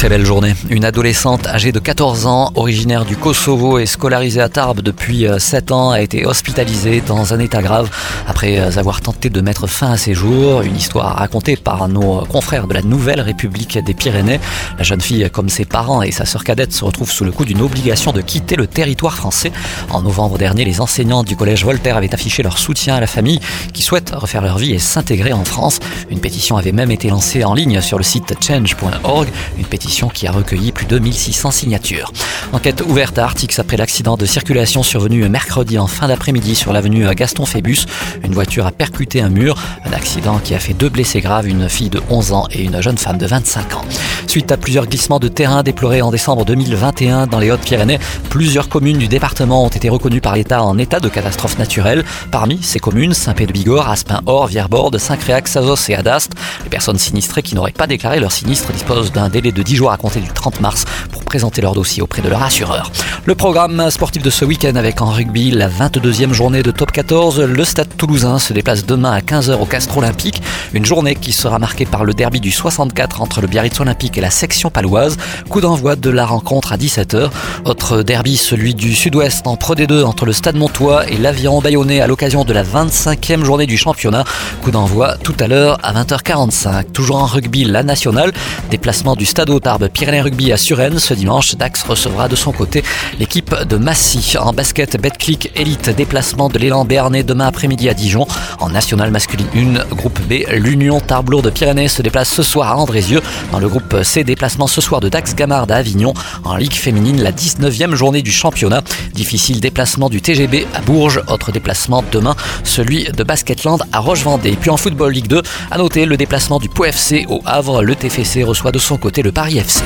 Très belle journée. Une adolescente âgée de 14 ans, originaire du Kosovo et scolarisée à Tarbes depuis 7 euh, ans, a été hospitalisée dans un état grave après euh, avoir tenté de mettre fin à ses jours. Une histoire racontée par nos confrères de la Nouvelle République des Pyrénées. La jeune fille, comme ses parents et sa sœur cadette, se retrouve sous le coup d'une obligation de quitter le territoire français. En novembre dernier, les enseignants du collège Voltaire avaient affiché leur soutien à la famille qui souhaite refaire leur vie et s'intégrer en France. Une pétition avait même été lancée en ligne sur le site change.org. qui a recueilli plus de 1600 signatures. Enquête ouverte à Artix après l'accident de circulation survenu mercredi en fin d'après-midi sur l'avenue Gaston Phébus. Une voiture a percuté un mur, un accident qui a fait deux blessés graves, une fille de 11 ans et une jeune femme de 25 ans. Suite à plusieurs glissements de terrain déplorés en décembre 2021 dans les Hautes-Pyrénées, plusieurs communes du département ont été reconnues par l'État en état de catastrophe naturelle. Parmi ces communes, Saint-Pé-de-Bigorre, Aspin-Or, Vierborde, Saint-Créac, Sazos et Adast. Les personnes sinistrées qui n'auraient pas déclaré leur sinistre disposent d'un délai de 10 jours à compter du 30 mars pour présenter leur dossier auprès de leur assureur. Le programme sportif de ce week-end avec en rugby la 22e journée de top 14. Le stade toulousain se déplace demain à 15h au Castre Olympique. Une journée qui sera marquée par le derby du 64 entre le Biarritz Olympique et la section paloise. Coup d'envoi de la rencontre à 17h. Autre derby, celui du sud-ouest en Pro D2 entre le stade Montois et l'Aviron Bayonnais à l'occasion de la 25e journée du championnat. Coup d'envoi tout à l'heure à 20h45. Toujours en rugby, la nationale. Déplacement du stade Tarbes Pyrénées Rugby à Suresnes. Dimanche, Dax recevra de son côté l'équipe de Massy. En basket, Betclic Elite, déplacement de l'élan Béarnais demain après-midi à Dijon. En nationale masculine 1, groupe B, l'Union Tarblour de Pyrénées se déplace ce soir à Andrézieux. Dans le groupe C, déplacement ce soir de Dax Gamard à Avignon. En Ligue féminine, la 19e journée du championnat. Difficile déplacement du TGB à Bourges. Autre déplacement demain, celui de Basketland à Roche-Vendée. Puis en football Ligue 2, à noter le déplacement du POFC au Havre. Le TFC reçoit de son côté le Paris FC.